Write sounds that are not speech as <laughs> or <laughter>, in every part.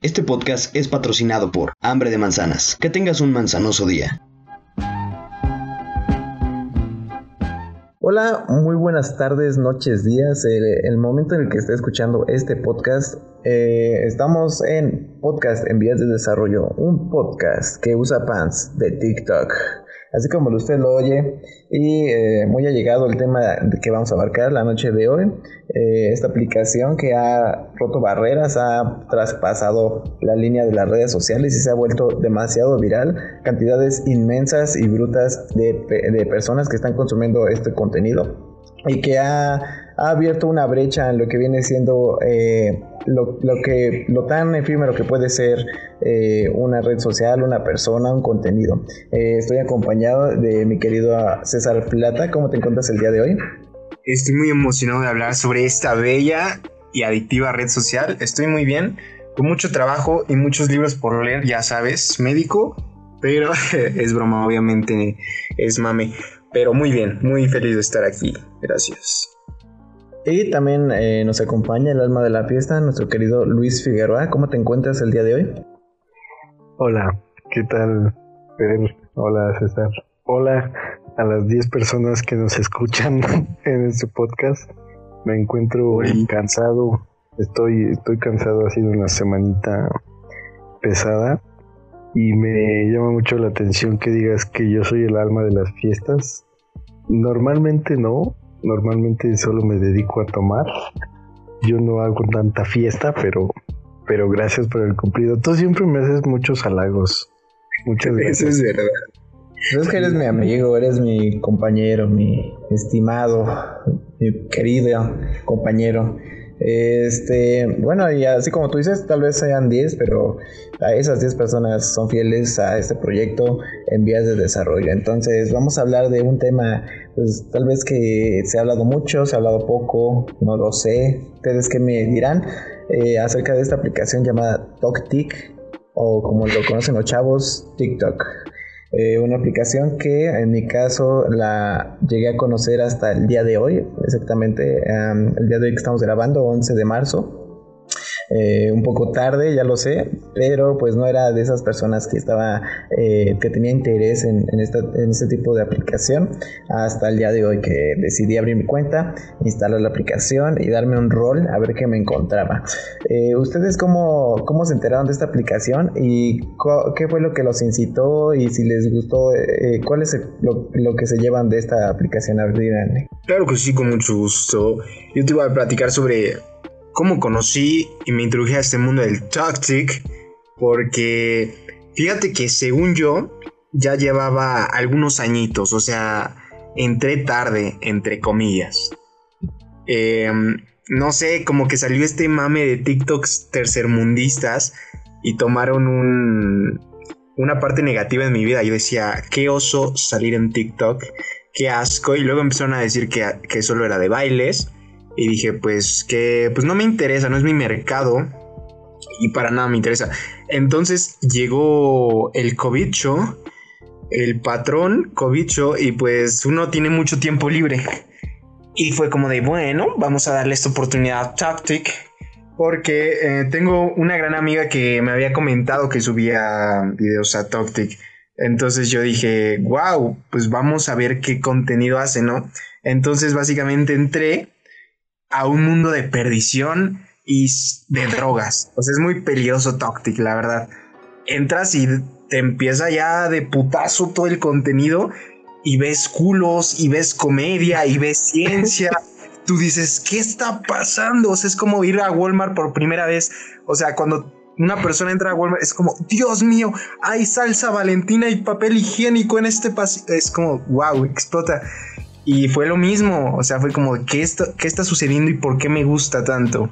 Este podcast es patrocinado por Hambre de Manzanas. Que tengas un manzanoso día. Hola, muy buenas tardes, noches, días. El, momento en el que esté escuchando este podcast, eh, estamos en Podcast en Vías de Desarrollo, un podcast que usa pants de TikTok así como usted lo oye. Y eh, muy allegado el tema que vamos a abarcar la noche de hoy. Eh, esta aplicación que ha roto barreras, ha traspasado la línea de las redes sociales y se ha vuelto demasiado viral. Cantidades inmensas y brutas de, de personas que están consumiendo este contenido y que ha ha abierto una brecha en lo que viene siendo eh, lo, que, lo tan efímero que puede ser eh, una red social, una persona, un contenido. Eh, estoy acompañado de mi querido César Plata. ¿Cómo te encuentras el día de hoy? Estoy muy emocionado de hablar sobre esta bella y adictiva red social. Estoy muy bien, con mucho trabajo y muchos libros por leer, ya sabes, médico, pero <laughs> es broma, obviamente es mame. Pero muy bien, muy feliz de estar aquí. Gracias. Y también eh, nos acompaña el alma de la fiesta, nuestro querido Luis Figueroa. ¿Cómo te encuentras el día de hoy? Hola, ¿qué tal? Hola César. Hola a las 10 personas que nos escuchan <laughs> en este podcast. Me encuentro cansado. Estoy, estoy cansado, ha sido una semanita pesada. Y me llama mucho la atención que digas que yo soy el alma de las fiestas. Normalmente no, Normalmente solo me dedico a tomar. Yo no hago tanta fiesta, pero, pero gracias por el cumplido. Tú siempre me haces muchos halagos. Muchas gracias. <laughs> Eso es verdad. Es que eres mi amigo, eres mi compañero, mi estimado, mi querido compañero. Este, bueno, y así como tú dices, tal vez sean 10, pero esas 10 personas son fieles a este proyecto en vías de desarrollo. Entonces, vamos a hablar de un tema, pues tal vez que se ha hablado mucho, se ha hablado poco, no lo sé. Ustedes que me dirán eh, acerca de esta aplicación llamada TokTik, o como lo conocen los chavos, TikTok. Eh, una aplicación que en mi caso la llegué a conocer hasta el día de hoy, exactamente el día de hoy que estamos grabando, 11 de marzo. Eh, un poco tarde, ya lo sé, pero pues no era de esas personas que estaba, eh, que tenía interés en, este tipo de aplicación hasta el día de hoy que decidí abrir mi cuenta, instalar la aplicación y darme un rol a ver qué me encontraba. Eh, ¿Ustedes cómo, cómo se enteraron de esta aplicación y qué fue lo que los incitó y si les gustó, cuál es lo, lo, que se llevan de esta aplicación? Claro que sí, con mucho gusto. Yo te iba a platicar sobre cómo conocí y me introduje a este mundo del Tactic, porque fíjate que según yo ya llevaba algunos añitos, o sea, entré tarde, entre comillas. Em, no sé, como que salió este mame de TikToks tercermundistas y tomaron un, una parte negativa en mi vida. Yo decía, qué oso salir en TikTok, qué asco. Y luego empezaron a decir que, que solo era de bailes. Y dije, pues que pues no me interesa, no es mi mercado. Y para nada me interesa. Entonces llegó el cobicho, el patrón cobicho, y pues uno tiene mucho tiempo libre. Y fue como de, bueno, vamos a darle esta oportunidad a Tactic. Porque eh, tengo una gran amiga que me había comentado que subía videos a Tactic. Entonces yo dije, wow, pues vamos a ver qué contenido hace, ¿no? Entonces básicamente entré a un mundo de perdición y de <laughs> drogas. O sea, es muy peligroso Toctic, la verdad. Entras y te empieza ya de putazo todo el contenido y ves culos y ves comedia y ves <laughs> ciencia. Tú dices, ¿qué está pasando? O sea, es como ir a Walmart por primera vez. O sea, cuando una persona entra a Walmart, es como, Dios mío, hay salsa valentina y papel higiénico en este pasillo. Es como, wow, explota. Y fue lo mismo, o sea, fue como, ¿qué está, qué está sucediendo y por qué me gusta tanto?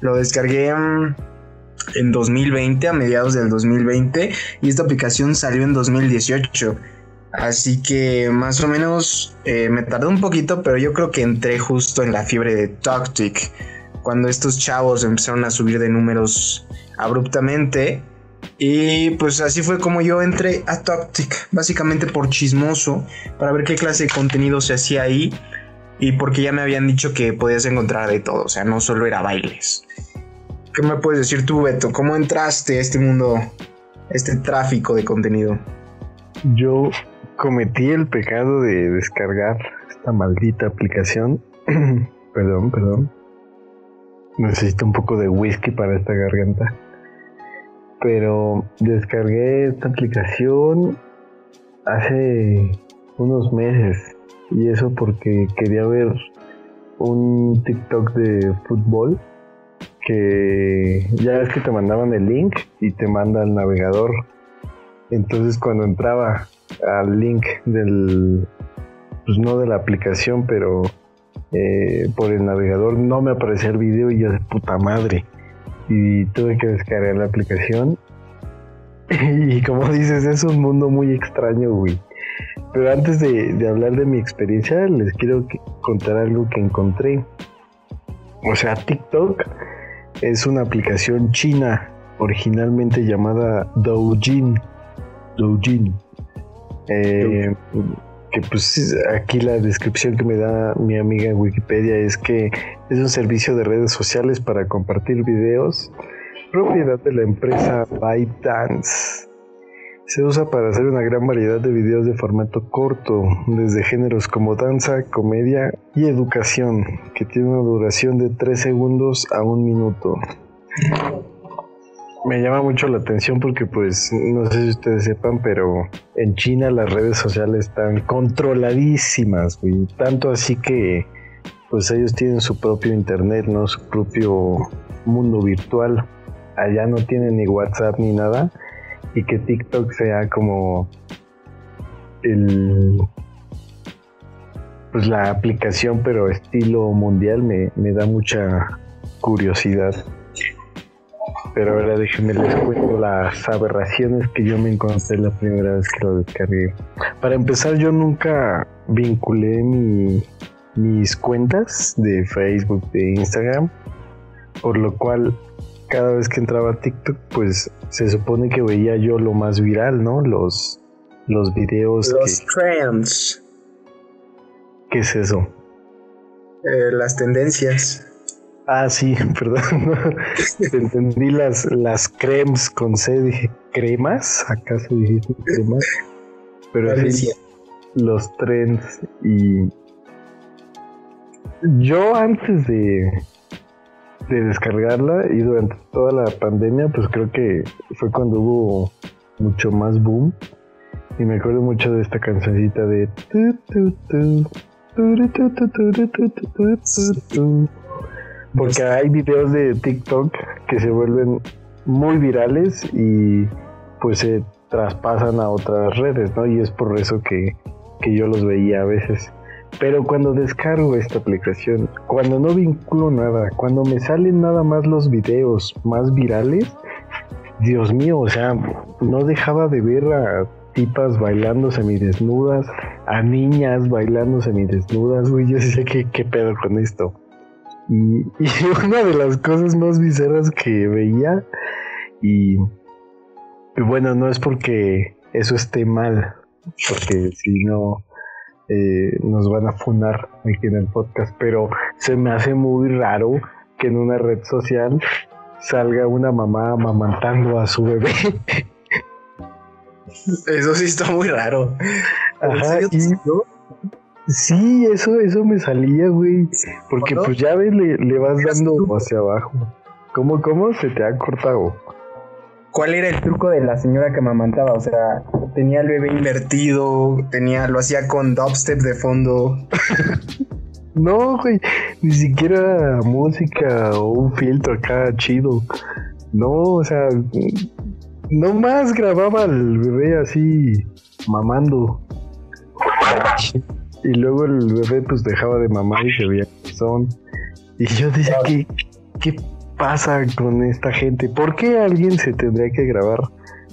Lo descargué mm, en 2020, a mediados del 2020, y esta aplicación salió en 2018. Así que más o menos eh, me tardó un poquito, pero yo creo que entré justo en la fiebre de Tactic. Cuando estos chavos empezaron a subir de números abruptamente y pues así fue como yo entré a Tactic, básicamente por chismoso, para ver qué clase de contenido se hacía ahí. Y porque ya me habían dicho que podías encontrar de todo, o sea, no solo era bailes. ¿Qué me puedes decir tú, Beto? ¿Cómo entraste a este mundo, este tráfico de contenido? Yo cometí el pecado de descargar esta maldita aplicación. <clears throat> perdón, perdón. Necesito un poco de whisky para esta garganta. Pero descargué esta aplicación hace unos meses. Y eso porque quería ver un TikTok de fútbol que ya es que te mandaban el link y te manda el navegador. Entonces cuando entraba al link del, pues no de la aplicación, pero eh, por el navegador no me aparecía el video y yo de puta madre. Y tuve que descargar la aplicación. <laughs> y como dices, es un mundo muy extraño, güey. Pero antes de, hablar de mi experiencia, les quiero contar algo que encontré. O sea, TikTok es una aplicación china originalmente llamada Doujin. Doujin. Eh, que pues aquí la descripción que me da mi amiga en Wikipedia es que es un servicio de redes sociales para compartir videos propiedad de la empresa ByteDance. Se usa para hacer una gran variedad de videos de formato corto, desde géneros como danza, comedia y educación, que tiene una duración de 3 segundos a 1 minuto. Me llama mucho la atención porque pues no sé si ustedes sepan, pero en China las redes sociales están controladísimas, güey. Tanto así que pues ellos tienen su propio internet, ¿no? Su propio mundo virtual. Allá no tienen ni WhatsApp ni nada y que TikTok sea como el pues la aplicación pero estilo mundial me, me da mucha curiosidad pero ahora déjenme les cuento las aberraciones que yo me encontré la primera vez que lo descargué para empezar yo nunca vinculé mis cuentas de Facebook de Instagram por lo cual cada vez que entraba a TikTok, pues se supone que veía yo lo más viral, ¿no? Los, los videos. Los trends. ¿Qué es eso? Eh, las tendencias. Ah, sí, perdón. Entendí las, las cremes con C, dije, ¿cremas? ¿Acaso dijiste cremas? Pero sí, los trends y... Yo antes de, de descargarla y durante toda la pandemia, pues creo que fue cuando hubo mucho más boom. Y me acuerdo mucho de esta cancioncita de... Porque hay videos de TikTok que se vuelven muy virales y pues se traspasan a otras redes, ¿no? Y es por eso que, que yo los veía a veces. Pero cuando descargo esta aplicación, cuando no vinculo nada, cuando me salen nada más los videos más virales, Dios mío, o sea, no dejaba de ver a tipas bailando semidesnudas, a niñas bailando semidesnudas, güey, yo sé ¿qué, qué pedo con esto? Y, y, <laughs> una de las cosas más bizarras que veía, y, y bueno, no es porque eso esté mal, porque si no, eh, nos van a funar aquí en el podcast, pero se me hace muy raro que en una red social salga una mamá amamantando a su bebé. Eso sí está muy raro. Ajá, Sí, eso, eso me salía, güey. Porque pues ya ves, le, le vas dando hacia abajo. ¿Cómo, cómo se te ha cortado? ¿Cuál era el truco de la señora que amamantaba? O sea, tenía el bebé invertido, tenía, lo hacía con dubstep de fondo. <laughs> no, güey, ni siquiera música o un filtro acá chido. No, o sea, nomás grababa al bebé así mamando. Y luego el bebé pues dejaba de mamar y se veía son. Y yo decía, ¿qué, qué pasa con esta gente? ¿Por qué alguien se tendría que grabar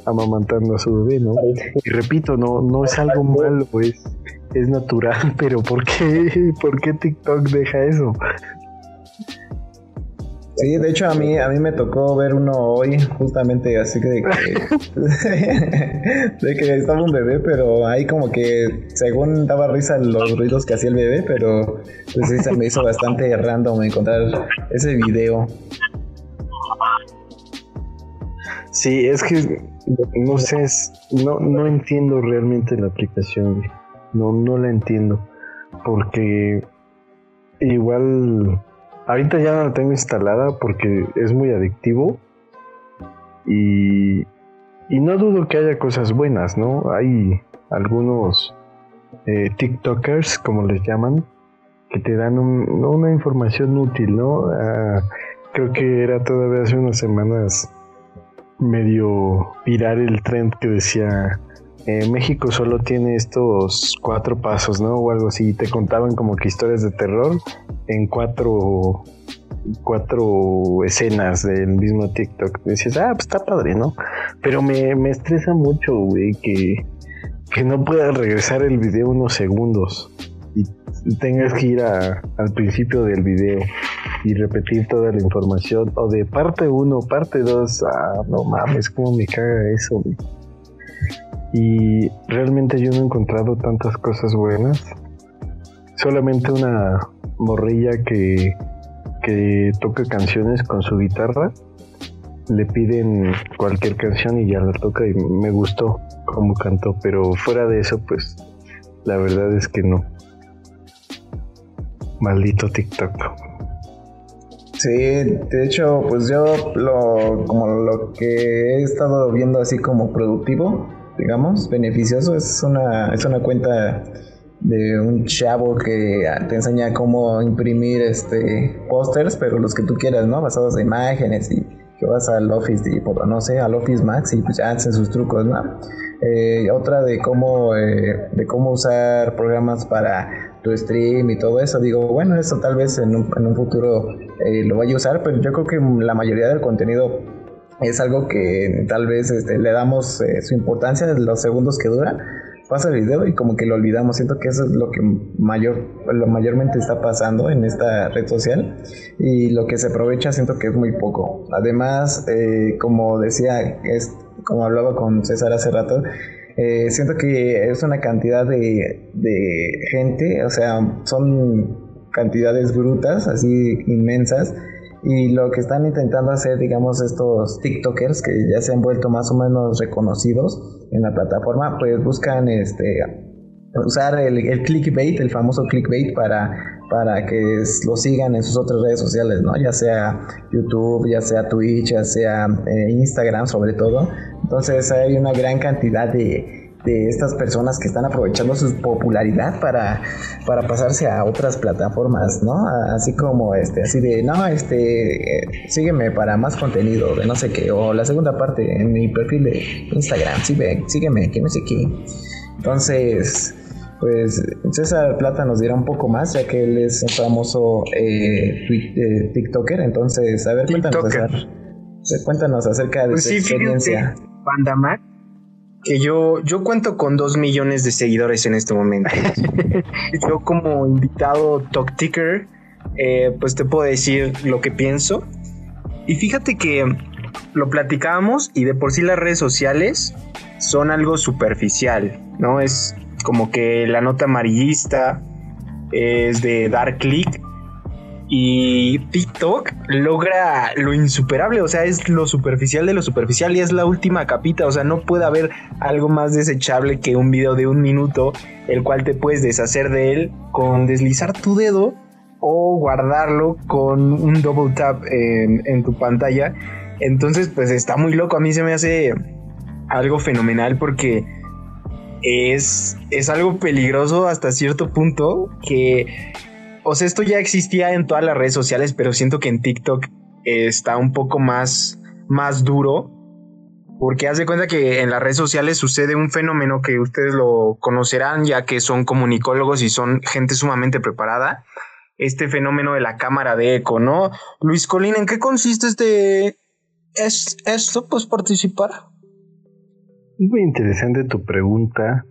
amamantando a su bebé, no? Y repito, no, no es algo malo, pues es natural, <laughs> pero ¿por qué, ¿por qué TikTok deja eso? Sí, de hecho a mí a mí me tocó ver uno hoy justamente así que de que, <laughs> de que estaba un bebé, pero ahí como que según daba risa los ruidos que hacía el bebé, pero pues sí se me hizo bastante random encontrar ese video. Sí, es que no sé, no, no entiendo realmente la aplicación. No, no la entiendo. Porque igual ahorita ya no la tengo instalada porque es muy adictivo. Y, y no dudo que haya cosas buenas, ¿no? Hay algunos eh, TikTokers, como les llaman, que te dan una información útil, ¿no? Ah, creo que era todavía hace unas semanas medio virar el trend que decía eh, México solo tiene estos cuatro pasos, ¿no? O algo así. Te contaban como que historias de terror en cuatro cuatro escenas del mismo TikTok. Dices, ah, pues está padre, ¿no? Pero me, me estresa mucho, güey, que, que no pueda regresar el video unos segundos y tengas que ir al principio del video y repetir toda la información o de parte 1, parte 2, ah, no mames, cómo me caga eso. Y realmente yo no he encontrado tantas cosas buenas. Solamente una morrilla que, que toca canciones con su guitarra. Le piden cualquier canción y ya la toca y me gustó como cantó, pero fuera de eso, pues la verdad es que no. Maldito TikTok. Sí, de hecho, pues yo lo, como lo que he estado viendo así como productivo, digamos, beneficioso, es una, es una cuenta de un chavo que te enseña cómo imprimir este pósters, pero los que tú quieras, ¿no? Basados en imágenes y que vas al Office no sé, al Office Max y pues ya hacen sus trucos, ¿no? Eh, otra de cómo, eh, de cómo usar programas para tu stream y todo eso. Digo, bueno, eso tal vez en un, en un futuro eh, lo vaya a usar, pero yo creo que la mayoría del contenido es algo que tal vez este, le damos su importancia en los segundos que dura. Pasa el video y como que lo olvidamos. Siento que eso es lo que mayor, lo mayormente está pasando en esta red social y lo que se aprovecha siento que es muy poco. Además, como decía, es como hablaba con César hace rato, eh, siento que es una cantidad de, de, gente, o sea, son cantidades brutas, así inmensas, y lo que están intentando hacer, digamos, estos TikTokers que ya se han vuelto más o menos reconocidos en la plataforma, pues buscan este usar el, clickbait, el famoso clickbait para para que lo sigan en sus otras redes sociales, ¿no? Ya sea YouTube, ya sea Twitch, ya sea eh, Instagram sobre todo. Entonces hay una gran cantidad de, de estas personas que están aprovechando su popularidad para, para pasarse a otras plataformas, ¿no? Así como este, así de, no, este, eh, sígueme para más contenido, de no sé qué, o la segunda parte en mi perfil de Instagram, sígueme, sígueme, que no sé qué. Entonces, pues César Plata nos dirá un poco más, ya que él es un famoso eh, eh TikToker. Entonces, a ver, cuéntanos, César, cuéntanos acerca de pues su experiencia. Mac, que yo, yo cuento con dos millones de seguidores en este momento. <laughs> yo como invitado TokTicker, eh, pues te puedo decir lo que pienso. Y fíjate que lo platicábamos y de por sí las redes sociales son algo superficial, ¿no? Es como que la nota amarillista es de dar clic y TikTok logra lo insuperable, o sea, es lo superficial de lo superficial y es la última capita, o sea, no puede haber algo más desechable que un video de un minuto, el cual te puedes deshacer de él con deslizar tu dedo o guardarlo con un double tap en, en tu pantalla. Entonces, pues está muy loco, a mí se me hace algo fenomenal porque es, es algo peligroso hasta cierto punto que, o sea, esto ya existía en todas las redes sociales, pero siento que en TikTok está un poco más, más duro. Porque haz de cuenta que en las redes sociales sucede un fenómeno que ustedes lo conocerán ya que son comunicólogos y son gente sumamente preparada. Este fenómeno de la cámara de eco, ¿no? Luis Colín, ¿en qué consiste este... ¿Es esto? Pues participar. Es muy interesante tu pregunta.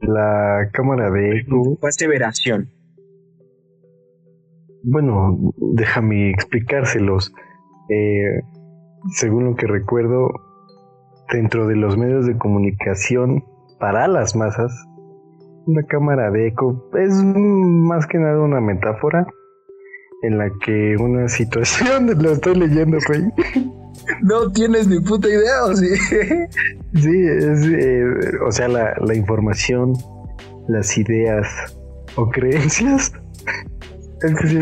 La cámara de eco. Aseveración. Bueno, déjame explicárselos. Eh, según lo que recuerdo, dentro de los medios de comunicación para las masas, una cámara de eco es más que nada una metáfora en la que una situación, <laughs> lo estoy leyendo, güey no tienes ni puta idea, ¿o sí? <laughs> Sí, es, eh, o sea, la, la información, las ideas o creencias.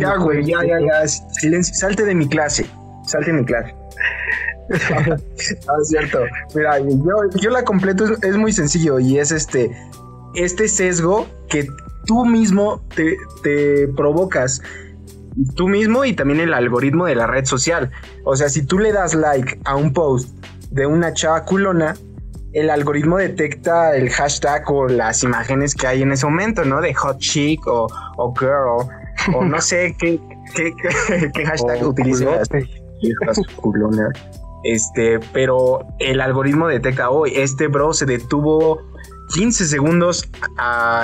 Ya, güey, ya, ya, ya. Silencio, salte de mi clase. Salte de mi clase. <laughs> ah, es cierto. Mira, yo, yo la completo, es, es, muy sencillo y es este, este sesgo que tú mismo te, te provocas tú mismo y también el algoritmo de la red social. O sea, si tú le das like a un post de una chava culona, el algoritmo detecta el hashtag o las imágenes que hay en ese momento, ¿no? De hot chick o, o girl, o no sé qué, qué, qué, <laughs> hashtag utiliza. culona. Este, pero el algoritmo detecta hoy, este bro se detuvo 15 segundos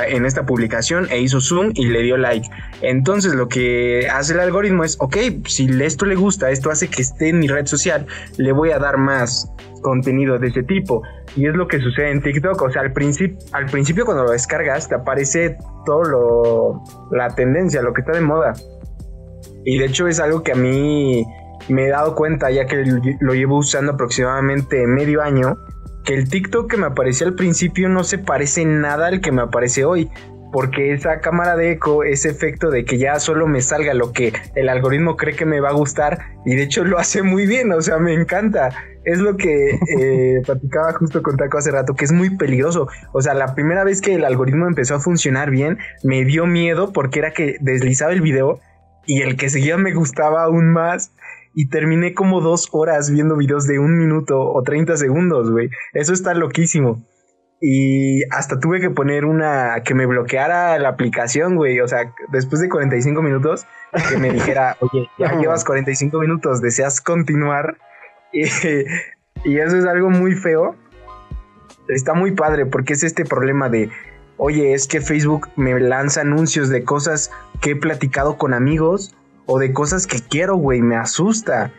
en esta publicación e hizo zoom y le dio like. Entonces lo que hace el algoritmo es, ok, si esto le gusta, esto hace que esté en mi red social, le voy a dar más contenido de ese tipo. Y es lo que sucede en TikTok. O sea, al, principio al principio cuando lo descargas te aparece todo lo, la tendencia, lo que está de moda. Y de hecho es algo que a mí me he dado cuenta ya que lo llevo usando aproximadamente medio año que el TikTok que me apareció al principio no se parece nada al que me aparece hoy. Porque esa cámara de eco, ese efecto de que ya solo me salga lo que el algoritmo cree que me va a gustar, y de hecho lo hace muy bien, o sea, me encanta. Es lo que eh, <laughs> platicaba justo con Taco hace rato, que es muy peligroso. O sea, la primera vez que el algoritmo empezó a funcionar bien, me dio miedo porque era que deslizaba el video y el que seguía me gustaba aún más y terminé como dos horas viendo videos de un minuto o 30 segundos, güey. Eso está loquísimo. Y hasta tuve que poner una que me bloqueara la aplicación, güey. O sea, después de 45 minutos, que me dijera, <laughs> oye, ya llevas 45 minutos, ¿deseas continuar? <laughs> Y, y eso es algo muy feo. Está muy padre porque es este problema de, oye, es que Facebook me lanza anuncios de cosas que he platicado con amigos o de cosas que quiero, güey, me asusta.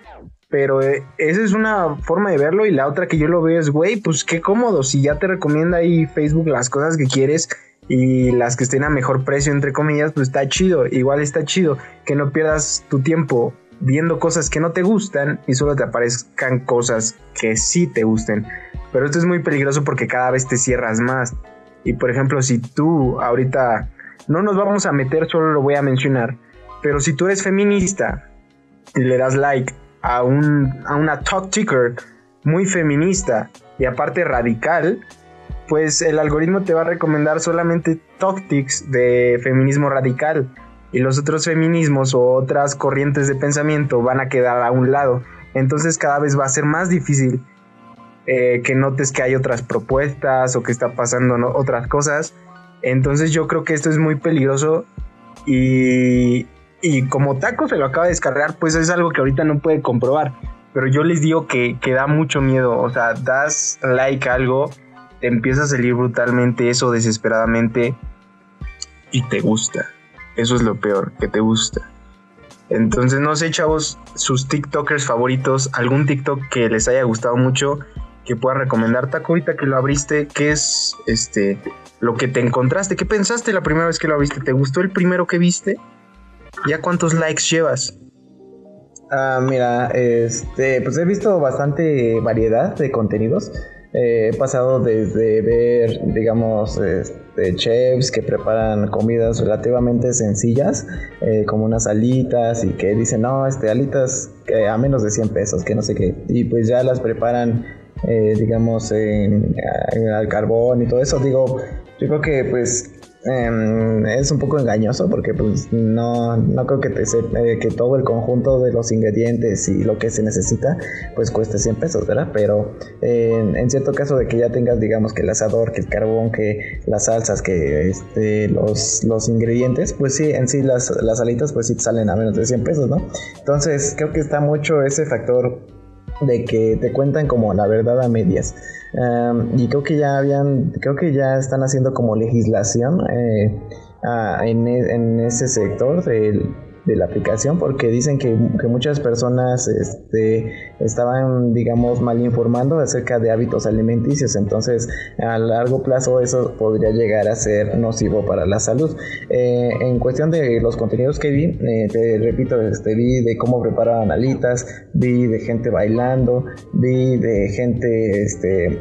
Pero eh, esa es una forma de verlo y la otra que yo lo veo es, güey, pues qué cómodo, si ya te recomienda ahí Facebook las cosas que quieres y las que estén a mejor precio, entre comillas, pues está chido, igual está chido que no pierdas tu tiempo viendo cosas que no te gustan y solo te aparezcan cosas que sí te gusten. Pero esto es muy peligroso porque cada vez te cierras más. Y por ejemplo, si tú ahorita no nos vamos a meter, solo lo voy a mencionar, pero si tú eres feminista y le das like a, un, a una talk ticker muy feminista y aparte radical, pues el algoritmo te va a recomendar solamente tics de feminismo radical y los otros feminismos o otras corrientes de pensamiento van a quedar a un lado. Entonces cada vez va a ser más difícil eh, que notes que hay otras propuestas o que está pasando otras cosas. Entonces yo creo que esto es muy peligroso y, y como Taco se lo acaba de descargar, pues es algo que ahorita no puede comprobar. Pero yo les digo que, que da mucho miedo. O sea, das like a algo, te empieza a salir brutalmente eso desesperadamente y te gusta. Eso es lo peor, que te gusta. Entonces, no sé, chavos, sus TikTokers favoritos, algún TikTok que les haya gustado mucho, que pueda recomendar. Taco, ahorita que lo abriste, ¿qué es este lo que te encontraste? ¿Qué pensaste la primera vez que lo abriste? ¿Te gustó el primero que viste? ¿Ya cuántos likes llevas? Ah, mira, este, pues he visto bastante variedad de contenidos. Eh, he pasado desde ver, digamos, este, chefs que preparan comidas relativamente sencillas, eh, como unas alitas, y que dicen, no, este, alitas a menos de 100 pesos, que no sé qué. Y pues ya las preparan, eh, digamos, en, al carbón y todo eso. Digo, yo creo que pues Em, es un poco engañoso porque pues no, no creo que, te eh, que todo el conjunto de los ingredientes y lo que se necesita pues cueste 100 pesos, ¿verdad? Pero en cierto caso de que ya tengas digamos que el asador, que el carbón, que las salsas, que este, los, los ingredientes, pues sí, en sí las, las alitas pues sí salen a menos de 100 pesos, ¿no? Entonces creo que está mucho ese factor de que te cuentan como la verdad a medias. Y creo que ya habían, creo que ya están haciendo como legislación eh, en, e, en, ese sector de, de la aplicación porque dicen que, que, muchas personas este, estaban, digamos, mal informando acerca de hábitos alimenticios. Entonces, a largo plazo eso podría llegar a ser nocivo para la salud. Eh, en cuestión de los contenidos que vi, eh, te repito, este, vi de cómo preparaban alitas, vi de gente bailando, vi de gente este,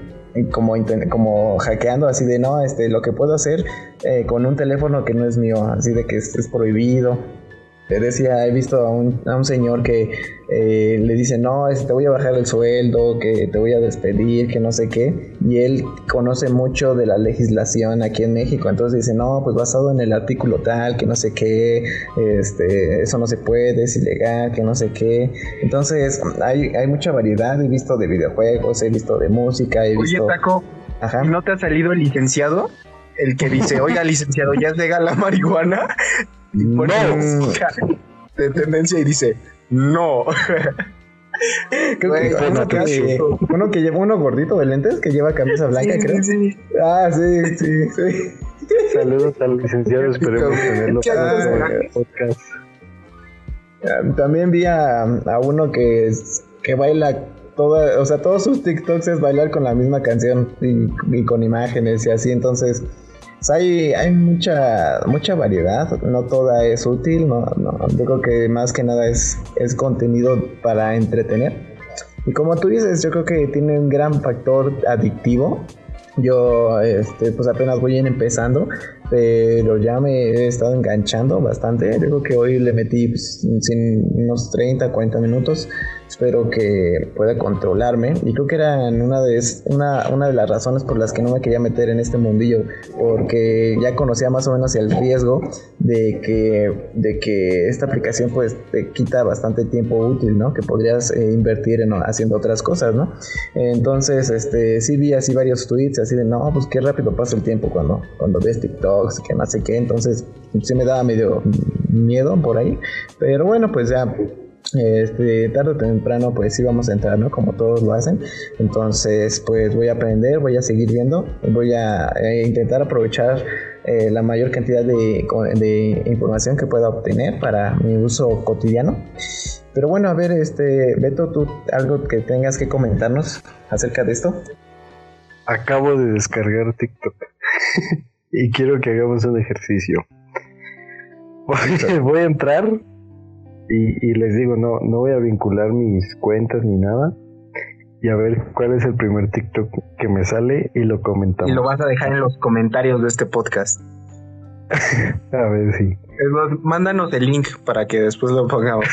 como, como hackeando así de no, este, lo que puedo hacer eh, con un teléfono que no es mío, así de que es, es prohibido te decía, he visto a un, a un señor que eh, le dice, no, te voy a bajar el sueldo, que te voy a despedir, que no sé qué. Y él conoce mucho de la legislación aquí en México. Entonces dice, no, pues basado en el artículo tal, que no sé qué, este, eso no se puede, es ilegal, que no sé qué. Entonces hay, hay mucha variedad. He visto de videojuegos, he visto de música, he visto... Oye, Taco, Ajá. ¿no te ha salido el licenciado? El que dice, oiga, licenciado, ¿ya es legal la marihuana? No. de tendencia y dice, no. <laughs> uno, que, uno, que, lleva uno gordito de lentes que lleva camisa blanca, creo. Ah, sí, sí, sí. Saludos al licenciado, esperemos tenerlo para el podcast. También vi a, a uno que, que baila toda, o sea, todos sus TikToks es bailar con la misma canción y, y con imágenes y así, entonces hay, hay mucha, mucha variedad, no toda es útil, no, no, digo que más que nada es, es contenido para entretener. Y como tú dices, yo creo que tiene un gran factor adictivo. Yo este, pues apenas voy empezando, pero ya me he estado enganchando bastante. Yo creo que hoy le metí pues, unos 30, 40 minutos espero que pueda controlarme y creo que era una de, una, una de las razones por las que no me quería meter en este mundillo porque ya conocía más o menos el riesgo de que, de que esta aplicación pues te quita bastante tiempo útil, ¿no? Que podrías eh, invertir en haciendo otras cosas, ¿no? Entonces, este, sí vi así varios tweets así de, no, pues qué rápido pasa el tiempo cuando, cuando ves TikToks, que no sé qué, entonces sí me daba medio miedo por ahí, pero bueno, pues ya este, tarde o temprano pues sí vamos a entrar, ¿no? Como todos lo hacen. Entonces pues voy a aprender, voy a seguir viendo, voy a eh, intentar aprovechar eh, la mayor cantidad de, de, información que pueda obtener para mi uso cotidiano. Pero bueno, a ver, este, Beto, tú algo que tengas que comentarnos acerca de esto. Acabo de descargar TikTok <laughs> y quiero que hagamos un ejercicio. <laughs> voy a entrar y, les digo, no, no voy a vincular mis cuentas ni nada. Y a ver cuál es el primer TikTok que me sale y lo comentamos. Y lo vas a dejar en los comentarios de este podcast. <laughs> a ver, sí. mándanos el link para que después lo pongamos.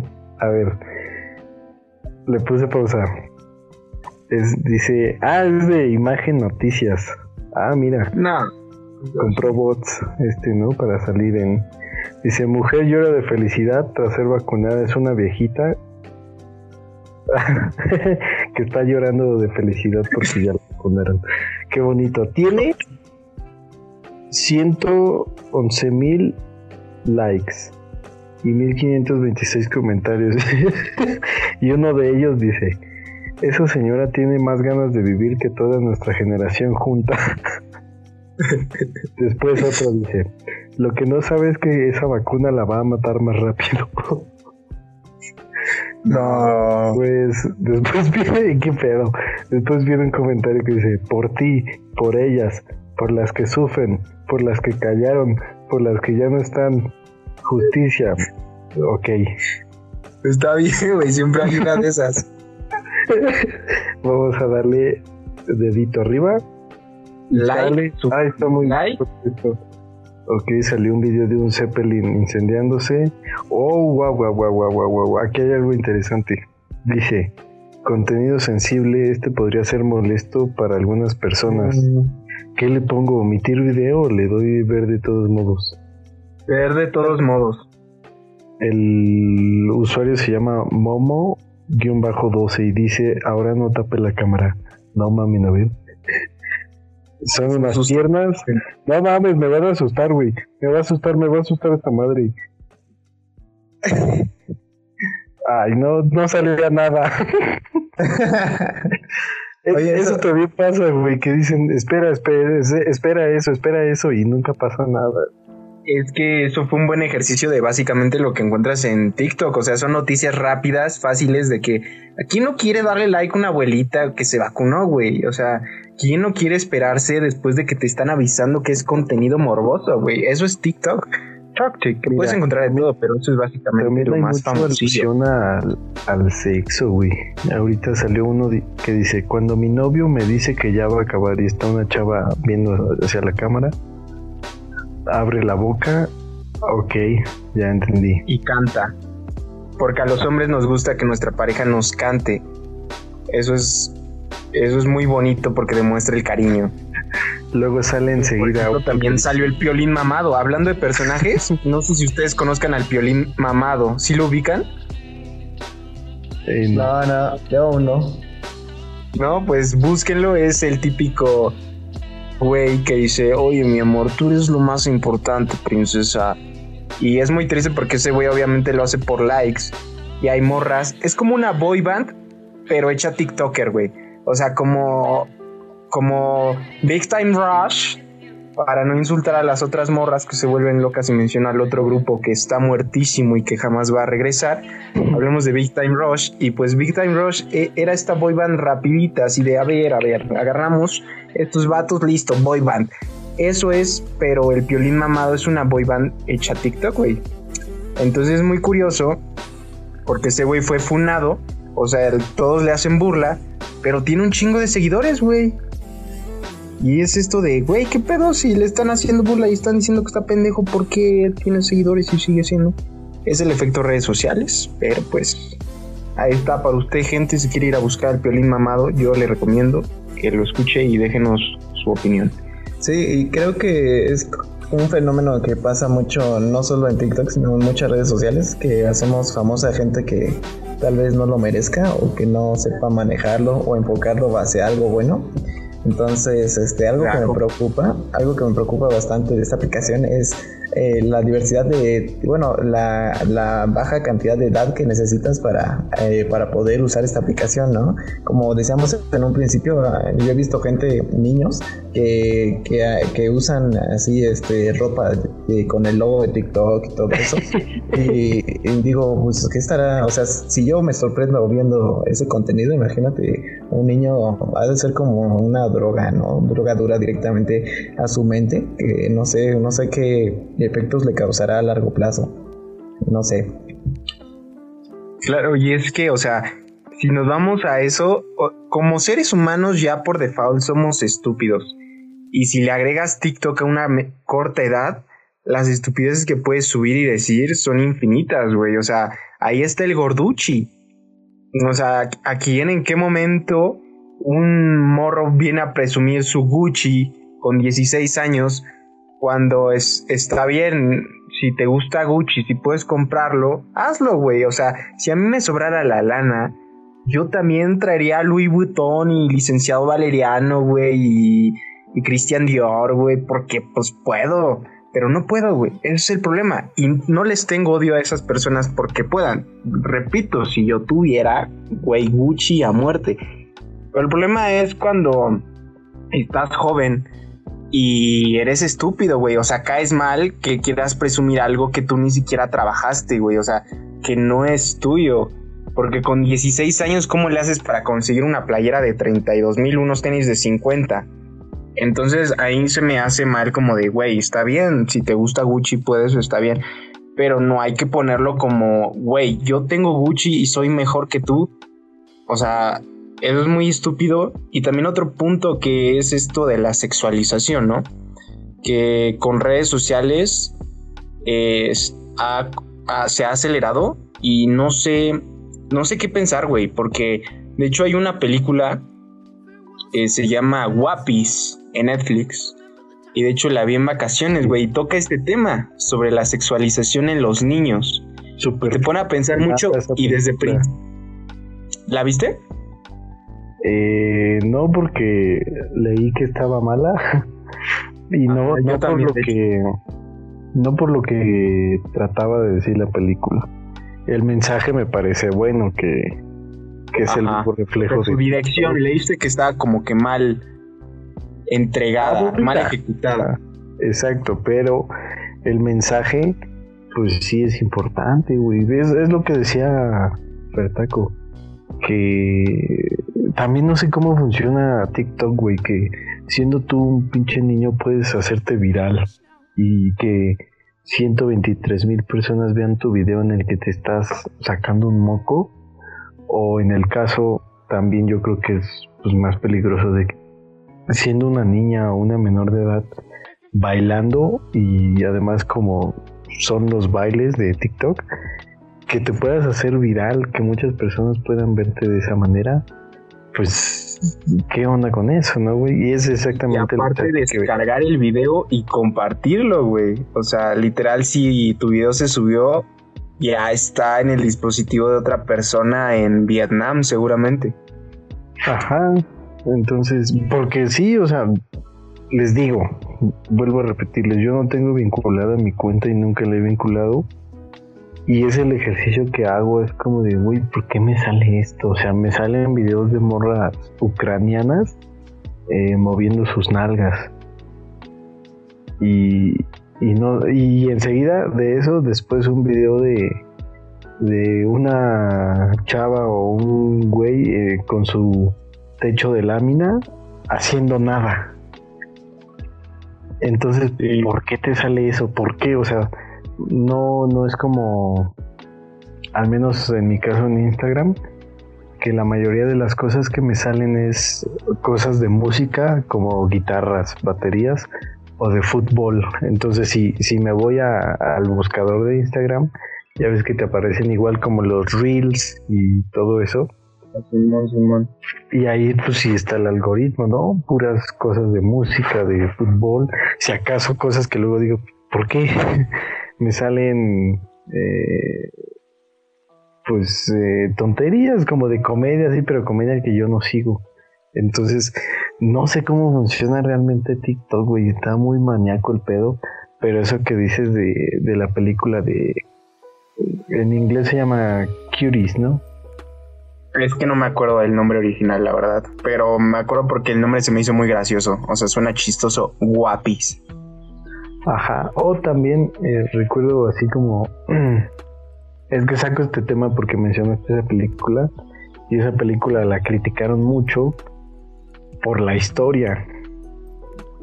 <laughs> a ver. Le puse pausa. Es, dice, ah, es de imagen noticias. Ah, mira. No. Compró bots, este, ¿no? Para salir en, Dice, mujer llora de felicidad tras ser vacunada. Es una viejita <laughs> que está llorando de felicidad porque ya la vacunaron. Qué bonito. Tiene 111 mil likes y 1526 comentarios. <laughs> y uno de ellos dice, esa señora tiene más ganas de vivir que toda nuestra generación junta. <laughs> Después otro dice, lo que no sabe es que esa vacuna la va a matar más rápido. no. Pues después <laughs> viene, ¿qué pedo? Después viene un comentario que dice, por ti, por ellas, por las que sufren, por las que callaron, por las que ya no están. Justicia. Ok. Está bien, güey, siempre hay una de esas. <laughs> Vamos a darle dedito arriba Like, ah, está muy like. Ok, salió un video de un Zeppelin incendiándose. Oh, wow, wow, wow, wow, wow, wow. Aquí hay algo interesante. Dice, contenido sensible, este podría ser molesto para algunas personas. Mm. ¿Qué le pongo? ¿Omitir video o le doy ver de todos modos? Ver de todos modos. El usuario se llama Momo-12 y dice, ahora no tape la cámara. No mami, no ven. Son unas piernas. No mames, me van a asustar, güey. Me va a asustar, me va a asustar esta madre. Ay, no, no salía nada. <laughs> Oye, eso, todavía pasa, güey, que dicen, espera, espera, espera eso, espera eso, y nunca pasa nada. Es que eso fue un buen ejercicio de básicamente lo que encuentras en TikTok. O sea, son noticias rápidas, fáciles de que aquí no quiere darle like a una abuelita que se vacunó, güey. O sea, ¿quién no quiere esperarse después de que te están avisando que es contenido morboso, güey? Eso es TikTok. TikTok, puedes encontrar de todo, pero eso es básicamente lo más famoso. al, al sexo, güey. Ahorita salió uno que dice, cuando mi novio me dice que ya va a acabar y está una chava viendo hacia la cámara, abre la boca, ok, ya entendí. y canta. Porque a los hombres nos gusta que nuestra pareja nos cante. Eso es eso es muy bonito porque demuestra el cariño. Luego sale Por enseguida. ejemplo, también salió el piolín mamado. Hablando de personajes, <laughs> no sé si ustedes conozcan al piolín mamado. ¿Sí lo ubican? eh, No, no, yo aún no. No, pues búsquenlo. Es el típico güey que dice, oye mi amor, tú eres lo más importante, princesa. Y es muy triste porque ese güey obviamente lo hace por likes. Y hay morras. Es como una boy band, pero hecha TikToker, güey. O sea, como, como Big Time Rush, para no insultar a las otras morras que se vuelven locas y menciona al otro grupo que está muertísimo y que jamás va a regresar. Hablemos de Big Time Rush. Y pues Big Time Rush eh, era esta boy band rapidita, así de a ver, a ver, agarramos estos vatos, listo, boy band. Eso es, pero el piolín mamado es una boy band hecha TikTok, güey. Entonces es muy curioso porque ese güey fue funado, o sea, todos le hacen burla, pero tiene un chingo de seguidores, güey. Y es esto de, güey, ¿qué pedo? Si le están haciendo burla y están diciendo que está pendejo, ¿por qué tiene seguidores y sigue siendo? Es el efecto redes sociales, pero pues ahí está para usted, gente. Si quiere ir a buscar al piolín mamado, yo le recomiendo que lo escuche y déjenos su opinión. Sí, y creo que es un fenómeno que pasa mucho, no solo en TikTok, sino en muchas redes sociales, que hacemos famosa gente que tal vez no lo merezca o que no sepa manejarlo o enfocarlo hacia algo bueno. Entonces, este, algo que Claro. me preocupa, algo que me preocupa bastante de esta aplicación es eh, la diversidad de, bueno, la, la baja cantidad de edad que necesitas para, eh, para poder usar esta aplicación, ¿no? Como decíamos en un principio, yo he visto gente, niños, que, que, que usan así este, ropa de- con el logo de TikTok y todo eso. <laughs> y, y digo, pues, ¿qué estará? O sea, si yo me sorprendo viendo ese contenido, imagínate, un niño ha de ser como una droga, ¿no? Droga dura directamente a su mente, que no sé, no sé qué efectos le causará a largo plazo. No sé. Claro, y es que, o sea, si nos vamos a eso, como seres humanos ya por default somos estúpidos. Y si le agregas TikTok a una corta edad, las estupideces que puedes subir y decir son infinitas, güey. O sea, ahí está el gorduchi. O sea, aquí en, en qué momento un morro viene a presumir su Gucci con 16 años cuando es, está bien, si te gusta Gucci, si puedes comprarlo, hazlo, güey. O sea, si a mí me sobrara la lana, yo también traería a Louis Vuitton y licenciado Valeriano, güey, y, y Christian Dior, güey, porque pues puedo. Pero no puedo, güey. Ese es el problema. Y no les tengo odio a esas personas porque puedan. Repito, si yo tuviera, güey, Gucci a muerte. Pero el problema es cuando estás joven y eres estúpido, güey. O sea, caes mal que quieras presumir algo que tú ni siquiera trabajaste, güey. O sea, que no es tuyo. Porque con 16 años, ¿cómo le haces para conseguir una playera de 32 mil, unos tenis de 50? Entonces ahí se me hace mal como de, güey, está bien, si te gusta Gucci puedes, está bien. Pero no hay que ponerlo como, güey, yo tengo Gucci y soy mejor que tú. O sea, eso es muy estúpido. Y también otro punto que es esto de la sexualización, ¿no? Que con redes sociales eh, se ha acelerado y no sé, no sé qué pensar, güey, porque de hecho hay una película que se llama Guapis en Netflix. Y de hecho la vi en vacaciones, güey, y toca este tema sobre la sexualización en los niños. Súper. Te pone a pensar mucho y desde... prin- ¿La viste? Eh, no, porque leí que estaba mala. <laughs> y no, Ah, no por lo que. No por lo que trataba de decir la película. El mensaje me parece bueno, que, que es el Ajá. reflejo Pero su de. dirección, leíste que estaba como que mal entregada, mal ejecutada. Exacto, pero el mensaje, pues sí es importante, güey. Es, es lo que decía Fertaco, que también no sé cómo funciona TikTok, güey, que siendo tú un pinche niño puedes hacerte viral y que 123 mil personas vean tu video en el que te estás sacando un moco o en el caso también yo creo que es pues, más peligroso de que siendo una niña o una menor de edad bailando y además como son los bailes de TikTok que te puedas hacer viral, que muchas personas puedan verte de esa manera, pues, ¿qué onda con eso, no, güey? Y es exactamente... Y aparte de descargar el video y compartirlo, güey. O sea, literal, si tu video se subió, ya está en el dispositivo de otra persona en Vietnam, seguramente. Ajá. Entonces, porque sí, o sea, les digo, vuelvo a repetirles, yo no tengo vinculada mi cuenta y nunca la he vinculado y es el ejercicio que hago, es como de, uy, ¿por qué me sale esto? O sea, me salen videos de morras ucranianas eh, moviendo sus nalgas. Y, y, no, y enseguida de eso, después un video de, de una chava o un güey eh, con su techo de lámina haciendo nada. Entonces, ¿por qué te sale eso? ¿Por qué? O sea, no, no es como, al menos en mi caso en Instagram, que la mayoría de las cosas que me salen es cosas de música como guitarras, baterías o de fútbol. Entonces si, si me voy al buscador de Instagram, ya ves que te aparecen igual como los reels y todo eso. Y ahí pues sí está el algoritmo, ¿no? Puras cosas de música, de fútbol, si acaso cosas que luego digo, ¿por qué? <laughs> me salen eh, pues eh, tonterías como de comedia, sí, pero comedia que yo no sigo. Entonces, no sé cómo funciona realmente TikTok, güey. Está muy maníaco el pedo. Pero eso que dices de, de la película de. En inglés se llama Cuties, ¿no? Es que no me acuerdo del nombre original, la verdad. Pero me acuerdo porque el nombre se me hizo muy gracioso. O sea, suena chistoso. Guapis. Ajá, o también eh, recuerdo así como... <clears throat> es que saco este tema porque mencionaste esa película y esa película la criticaron mucho por la historia,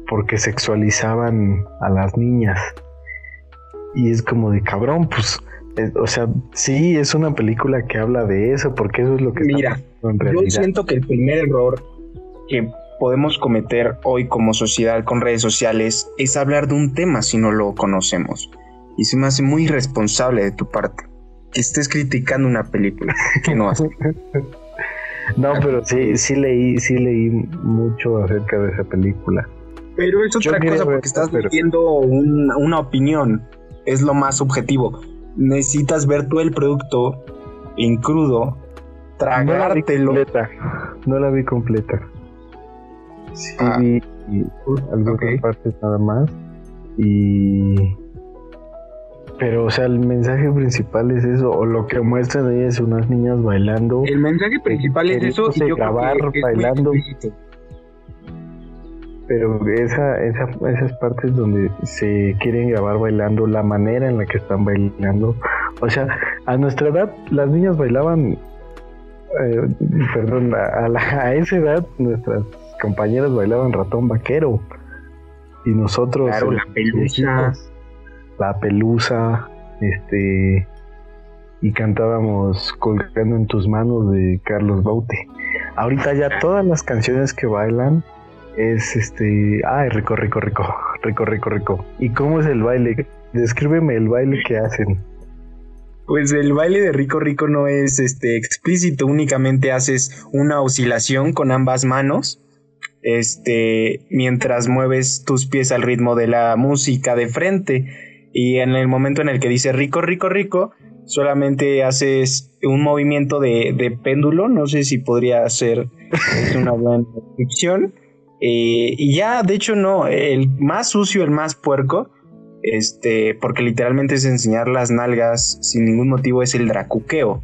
porque sexualizaban a las niñas. Y es como de cabrón, pues, o sea, sí, es una película que habla de eso, porque eso es lo que... Mira, yo siento que el primer error que podemos cometer hoy como sociedad con redes sociales es hablar de un tema si no lo conocemos. Y se me hace muy irresponsable de tu parte que estés criticando una película que no hace. <laughs> no, pero sí, sí leí, sí leí mucho acerca de esa película. Pero es otra cosa porque estás viendo una opinión. Es lo más objetivo. Necesitas ver todo el producto en crudo, tragártelo. No la vi completa. Sí, ah, algunas partes nada más. Y. Pero, o sea, el mensaje principal es eso, o lo que muestran ahí es unas niñas bailando. El mensaje principal es eso, y yo grabar bailando. Pero esa, esa, esas partes donde se quieren grabar bailando, la manera en la que están bailando. O sea, a nuestra edad, las niñas bailaban. Eh, perdón, a, a esa edad, nuestras compañeros bailaban ratón vaquero. Y nosotros. Claro, la pelusa. La pelusa. Este. Y cantábamos Colgando en tus manos de Carlos Baute. Ahorita ya todas las canciones que bailan es este. Ay, rico, rico, rico. Rico, rico, rico. ¿Y cómo es el baile? Descríbeme el baile que hacen. Pues el baile de Rico Rico no es este explícito, únicamente haces una oscilación con ambas manos este, mientras mueves tus pies al ritmo de la música de frente. Y en el momento en el que dice rico, rico, rico, solamente haces un movimiento de, péndulo. No sé si podría ser una buena descripción. Eh, y ya, de hecho, no, el más sucio, el más puerco, este, porque literalmente es enseñar las nalgas sin ningún motivo, es el dracuqueo.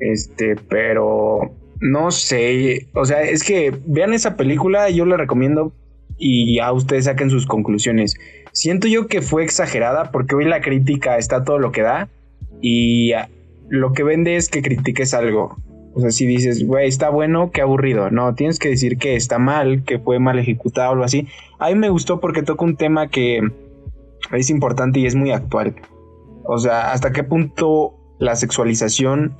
Este, pero no sé, o sea, es que vean esa película, yo la recomiendo y ya ustedes saquen sus conclusiones. Siento yo que fue exagerada porque hoy la crítica está todo lo que da y lo que vende es que critiques algo. O sea, si dices, güey, está bueno, qué aburrido. No, tienes que decir que está mal, que fue mal ejecutado o algo así. A mí me gustó porque toca un tema que es importante y es muy actual. O sea, hasta qué punto la sexualización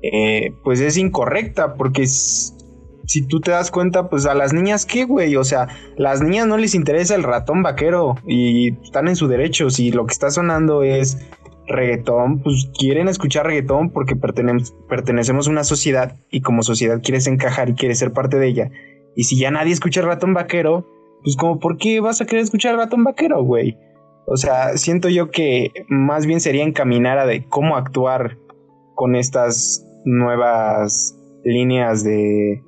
eh, pues es incorrecta, porque si tú te das cuenta, pues a las niñas, ¿qué, güey? O sea, las niñas no les interesa el ratón vaquero y están en su derecho. Si lo que está sonando es reggaetón, pues quieren escuchar reggaetón porque pertenecemos a una sociedad y como sociedad quieres encajar y quieres ser parte de ella. Y si ya nadie escucha ratón vaquero, pues como, ¿por qué vas a querer escuchar ratón vaquero, güey? O sea, siento yo que más bien sería encaminar a de cómo actuar con estas nuevas líneas de,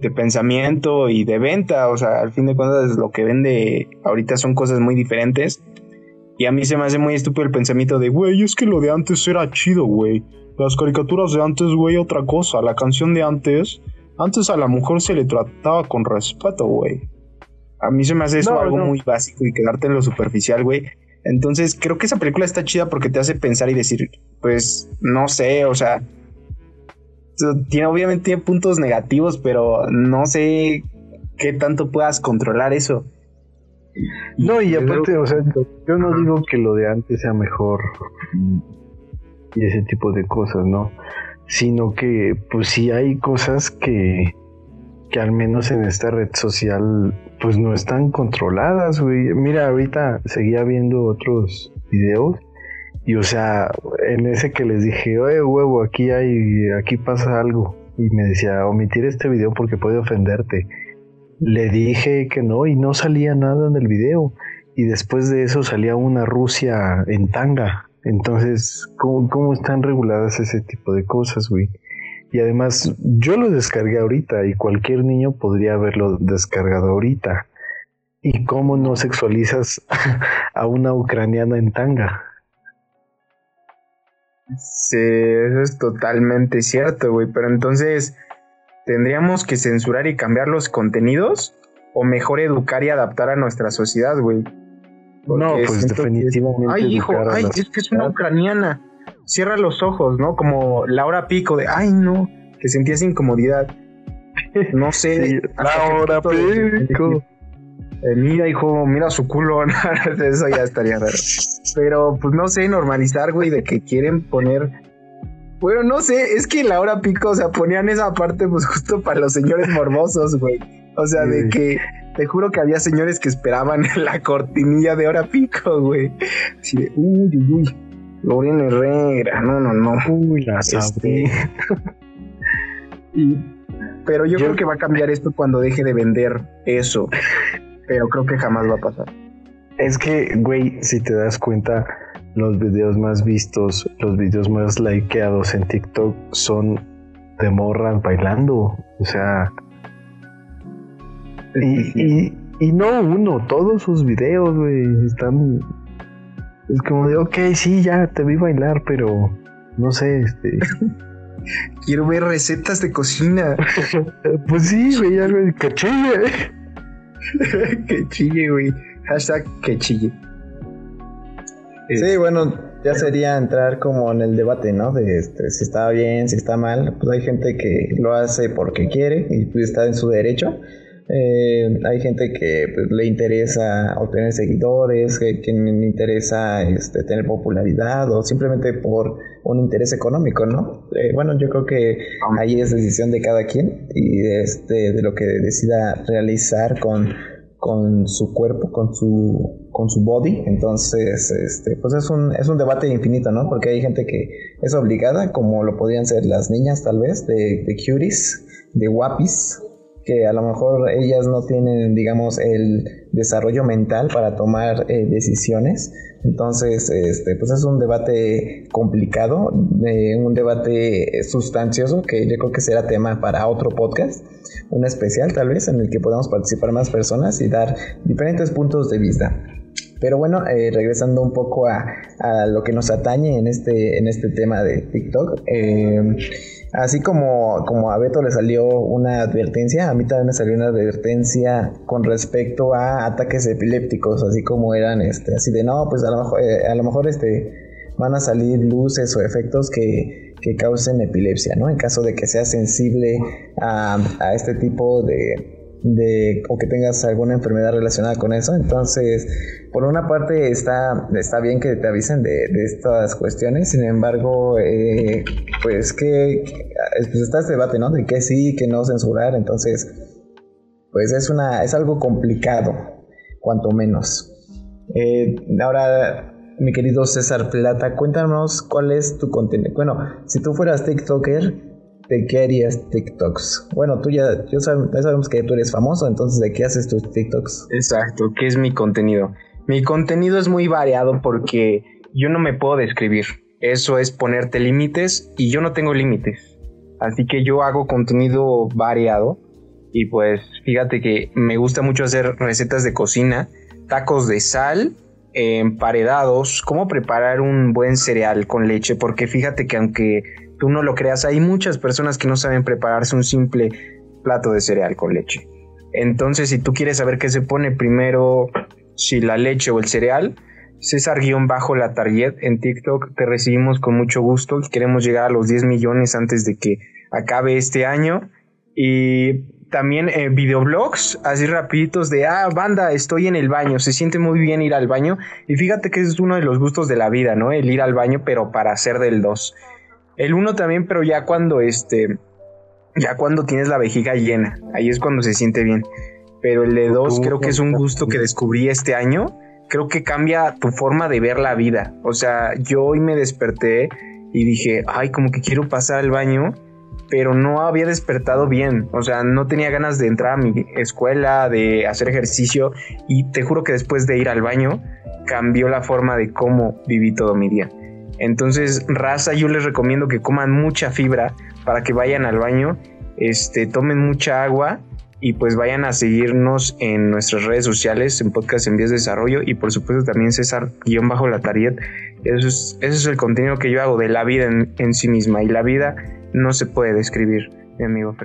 de pensamiento y de venta. O sea, al fin de cuentas lo que vende ahorita son cosas muy diferentes. Y a mí se me hace muy estúpido el pensamiento de, güey, es que lo de antes era chido, güey. Las caricaturas de antes, güey, otra cosa. La canción de antes, antes a la mujer se le trataba con respeto, güey. A mí se me hace eso algo muy básico y quedarte en lo superficial, güey. Entonces creo que esa película está chida porque te hace pensar y decir, pues, no sé, o sea, tiene, obviamente tiene puntos negativos, pero no sé qué tanto puedas controlar eso. No, y aparte, o sea, yo no digo que lo de antes sea mejor y ese tipo de cosas, ¿no? Sino que, pues sí hay cosas que, que al menos en esta red social, pues no están controladas, güey. Mira, ahorita seguía viendo otros videos y o sea, en ese que les dije, oye huevo, aquí hay, aquí pasa algo. Y me decía, omitir este video porque puede ofenderte. Le dije que no y no salía nada en el video. Y después de eso salía una Rusia en tanga. Entonces, ¿cómo, cómo están reguladas ese tipo de cosas, güey? Y además, yo lo descargué ahorita y cualquier niño podría haberlo descargado ahorita. ¿Y cómo no sexualizas <laughs> a una ucraniana en tanga? Sí, eso es totalmente cierto, güey. Pero entonces, ¿tendríamos que censurar y cambiar los contenidos? ¿O mejor educar y adaptar a nuestra sociedad, güey? no, pues definitivamente. Ay, hijo, ay, es que es una ucraniana. Cierra los ojos, ¿no? Como Laura Pico de, ay, no, que sentías incomodidad. No <laughs> sé. Laura Pico. Eh, mira, hijo, mira su culo. <laughs> Eso ya estaría raro. Pero, pues no sé, normalizar, güey, de que quieren poner. Bueno, no sé, es que la hora pico, o sea, ponían esa parte, pues justo para los señores morbosos, güey. O sea, de que te juro que había señores que esperaban la cortinilla de hora pico, güey. Así de, uy, uy, uy. Lorena Herrera, no, no, no. Uy, la este... y, pero yo creo que va a cambiar esto cuando deje de vender eso pero creo que jamás va a pasar. Es que, güey, si te das cuenta, los videos más vistos, los videos más likeados en TikTok son de morras bailando. O sea. Y, y, no uno, todos sus videos, güey, están. Es como de, ok, sí, ya te vi bailar, pero no sé, este. <laughs> Quiero ver recetas de cocina. <laughs> pues sí, güey, ya me caché, <laughs> que chille, güey. Hashtag que chille. Sí, bueno, ya sería entrar como en el debate, ¿no? De este, si está bien, si está mal. Pues hay gente que lo hace porque quiere y pues está en su derecho. Eh, hay gente que pues, le interesa obtener seguidores, que, le interesa este, tener popularidad o simplemente por un interés económico, ¿no? Eh, bueno, yo creo que ahí es decisión de cada quien y este, de lo que decida realizar con, con su cuerpo, con su, con su body. Entonces, este, pues es un, es un debate infinito, ¿no? Porque hay gente que es obligada, como lo podrían ser las niñas tal vez, de, de de guapis, que a lo mejor ellas no tienen, digamos, el desarrollo mental para tomar eh, decisiones. Entonces, este, pues es un debate complicado, eh, un debate sustancioso que yo creo que será tema para otro podcast, un especial tal vez en el que podamos participar más personas y dar diferentes puntos de vista. Pero bueno, eh, regresando un poco a, a, lo que nos atañe en este, en este tema de TikTok. Así como, como a Beto le salió una advertencia, a mí también me salió una advertencia con respecto a ataques epilépticos, así como eran este, así de no, pues a lo mejor, eh, a lo mejor este van a salir luces o efectos que, que causen epilepsia, ¿no? En caso de que seas sensible a, a este tipo de, de o que tengas alguna enfermedad relacionada con eso. Entonces, por una parte está, está bien que te avisen de, estas cuestiones, sin embargo, eh, pues que pues está este debate, ¿no? De que sí, que no censurar, entonces, pues es una, es algo complicado, cuanto menos. Eh, ahora, mi querido César Plata, cuéntanos cuál es tu contenido. Bueno, si tú fueras TikToker, ¿de qué harías TikToks? Bueno, tú ya, ya sabemos que tú eres famoso, entonces ¿de qué haces tus TikToks? Exacto, ¿qué es mi contenido? Mi contenido es muy variado porque yo no me puedo describir. Eso es ponerte límites y yo no tengo límites. Así que yo hago contenido variado y pues fíjate que me gusta mucho hacer recetas de cocina, tacos de sal, emparedados, cómo preparar un buen cereal con leche, porque fíjate que aunque tú no lo creas, hay muchas personas que no saben prepararse un simple plato de cereal con leche. Entonces, si tú quieres saber qué se pone primero, si la leche o el cereal, César-la target en TikTok te recibimos con mucho gusto. Queremos llegar a los 10 millones antes de que acabe este año. Y también eh, videoblogs, así rapiditos de, ah, banda, estoy en el baño. Se siente muy bien ir al baño. Y fíjate que es uno de los gustos de la vida, ¿no? El ir al baño, pero para hacer del 2. El uno también, pero ya cuando este, ya cuando tienes la vejiga llena, ahí es cuando se siente bien. Pero el de dos creo que es un gusto que descubrí este año. Creo que cambia tu forma de ver la vida. O sea, yo hoy me desperté y dije, ay, como que quiero pasar al baño, pero no había despertado bien. O sea, no tenía ganas de entrar a mi escuela, de hacer ejercicio. Y te juro que después de ir al baño, cambió la forma de cómo viví todo mi día. Entonces, raza, yo les recomiendo que coman mucha fibra para que vayan al baño, este, tomen mucha agua y pues vayan a seguirnos en nuestras redes sociales, en Podcast en Vías de Desarrollo y por supuesto también César-Latariet. Eso es, eso es el contenido que yo hago de la vida en, en sí misma y la vida no se puede describir, mi amigo.